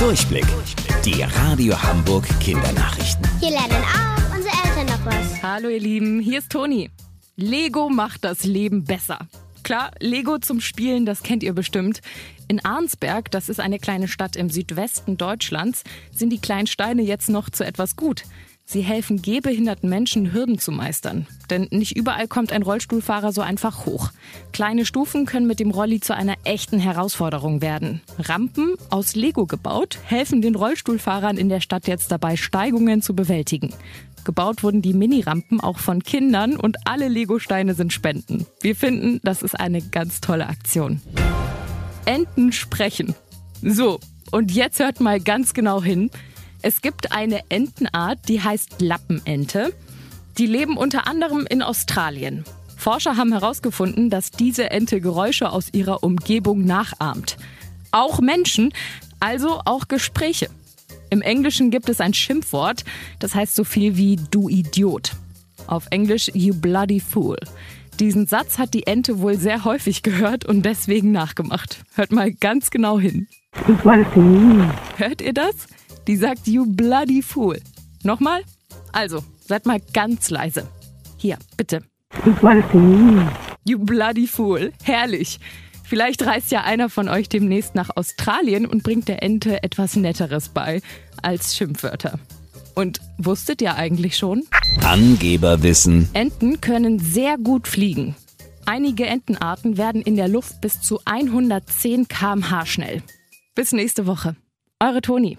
Durchblick. Die Radio Hamburg Kindernachrichten. Hier lernen auch unsere Eltern noch was. Hallo ihr Lieben, hier ist Toni. Lego macht das Leben besser. Klar, Lego zum Spielen, das kennt ihr bestimmt. In Arnsberg, das ist eine kleine Stadt im Südwesten Deutschlands, sind die kleinen Steine jetzt noch zu etwas gut. Sie helfen gehbehinderten Menschen, Hürden zu meistern. Denn nicht überall kommt ein Rollstuhlfahrer so einfach hoch. Kleine Stufen können mit dem Rolli zu einer echten Herausforderung werden. Rampen, aus Lego gebaut, helfen den Rollstuhlfahrern in der Stadt jetzt dabei, Steigungen zu bewältigen. Gebaut wurden die Mini-Rampen auch von Kindern und alle Lego-Steine sind Spenden. Wir finden, das ist eine ganz tolle Aktion. Enten sprechen. So, und jetzt hört mal ganz genau hin. Es gibt eine Entenart, die heißt Lappenente. Die leben unter anderem in Australien. Forscher haben herausgefunden, dass diese Ente Geräusche aus ihrer Umgebung nachahmt. Auch Menschen, also auch Gespräche. Im Englischen gibt es ein Schimpfwort, das heißt so viel wie du Idiot. Auf Englisch you bloody fool. Diesen Satz hat die Ente wohl sehr häufig gehört und deswegen nachgemacht. Hört mal ganz genau hin. Hört ihr das? Die sagt you bloody fool. Nochmal? Also, seid mal ganz leise. Hier, bitte. You bloody fool. Herrlich. Vielleicht reist ja einer von euch demnächst nach Australien und bringt der Ente etwas Netteres bei als Schimpfwörter. Und wusstet ihr eigentlich schon? Angeberwissen. Enten können sehr gut fliegen. Einige Entenarten werden in der Luft bis zu 110 km/h schnell. Bis nächste Woche. Eure Toni.